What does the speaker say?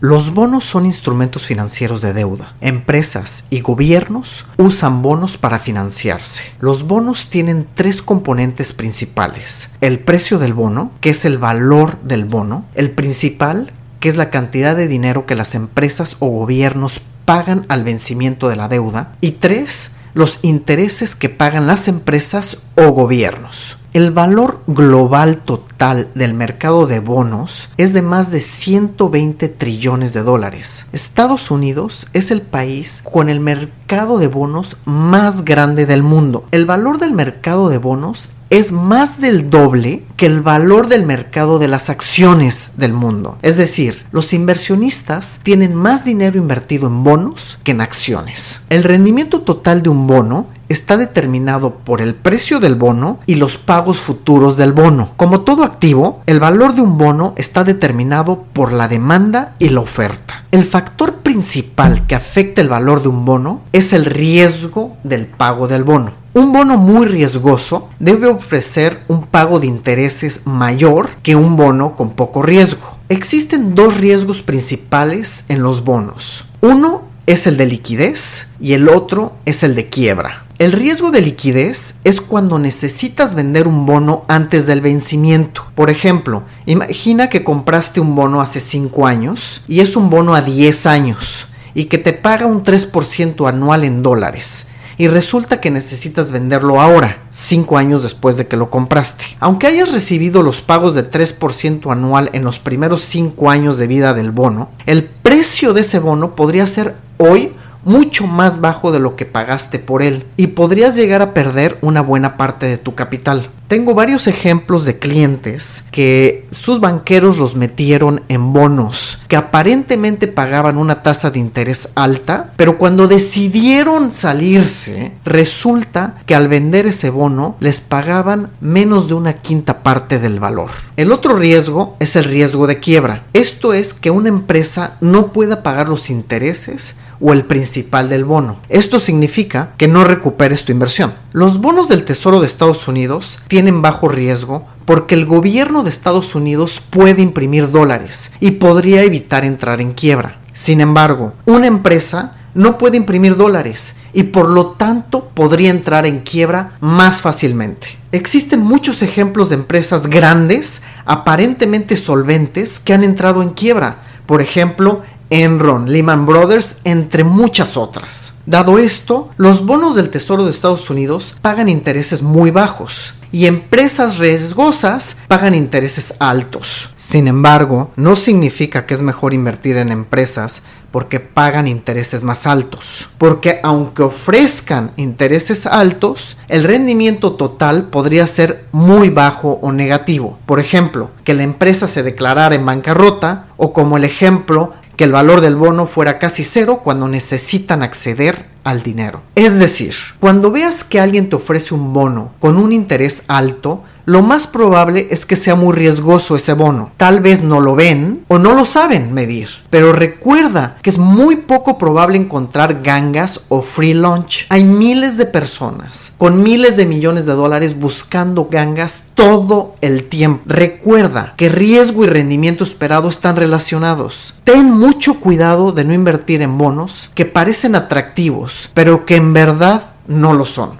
Los bonos son instrumentos financieros de deuda. Empresas y gobiernos usan bonos para financiarse. Los bonos tienen tres componentes principales. El precio del bono, que es el valor del bono. El principal, que es la cantidad de dinero que las empresas o gobiernos pagan al vencimiento de la deuda. Y tres, los intereses que pagan las empresas o gobiernos. El valor global total del mercado de bonos es de más de 120 trillones de dólares. Estados Unidos es el país con el mercado de bonos más grande del mundo. El valor del mercado de bonos es más del doble que el valor del mercado de las acciones del mundo. Es decir, los inversionistas tienen más dinero invertido en bonos que en acciones. El rendimiento total de un bono está determinado por el precio del bono y los pagos futuros del bono. Como todo activo, el valor de un bono está determinado por la demanda y la oferta. El factor principal que afecta el valor de un bono es el riesgo del pago del bono. Un bono muy riesgoso debe ofrecer un pago de intereses mayor que un bono con poco riesgo. Existen dos riesgos principales en los bonos. Uno es el de liquidez y el otro es el de quiebra. El riesgo de liquidez es cuando necesitas vender un bono antes del vencimiento. Por ejemplo, imagina que compraste un bono hace 5 años y es un bono a 10 años y que te paga un 3% anual en dólares y resulta que necesitas venderlo ahora, 5 años después de que lo compraste. Aunque hayas recibido los pagos de 3% anual en los primeros 5 años de vida del bono, el precio de ese bono podría ser hoy mucho más bajo de lo que pagaste por él y podrías llegar a perder una buena parte de tu capital. Tengo varios ejemplos de clientes que sus banqueros los metieron en bonos que aparentemente pagaban una tasa de interés alta, pero cuando decidieron salirse, resulta que al vender ese bono les pagaban menos de una quinta parte del valor. El otro riesgo es el riesgo de quiebra. Esto es que una empresa no pueda pagar los intereses o el principal del bono. Esto significa que no recuperes tu inversión. Los bonos del Tesoro de Estados Unidos tienen bajo riesgo porque el gobierno de Estados Unidos puede imprimir dólares y podría evitar entrar en quiebra. Sin embargo, una empresa no puede imprimir dólares y por lo tanto podría entrar en quiebra más fácilmente. Existen muchos ejemplos de empresas grandes, aparentemente solventes, que han entrado en quiebra. Por ejemplo, Enron, Lehman Brothers, entre muchas otras. Dado esto, los bonos del Tesoro de Estados Unidos pagan intereses muy bajos y empresas riesgosas pagan intereses altos. Sin embargo, no significa que es mejor invertir en empresas porque pagan intereses más altos. Porque aunque ofrezcan intereses altos, el rendimiento total podría ser muy bajo o negativo. Por ejemplo, que la empresa se declarara en bancarrota o como el ejemplo que el valor del bono fuera casi cero cuando necesitan acceder al dinero. Es decir, cuando veas que alguien te ofrece un bono con un interés alto, lo más probable es que sea muy riesgoso ese bono. Tal vez no lo ven o no lo saben medir. Pero recuerda que es muy poco probable encontrar gangas o free lunch. Hay miles de personas con miles de millones de dólares buscando gangas todo el tiempo. Recuerda que riesgo y rendimiento esperado están relacionados. Ten mucho cuidado de no invertir en bonos que parecen atractivos, pero que en verdad no lo son.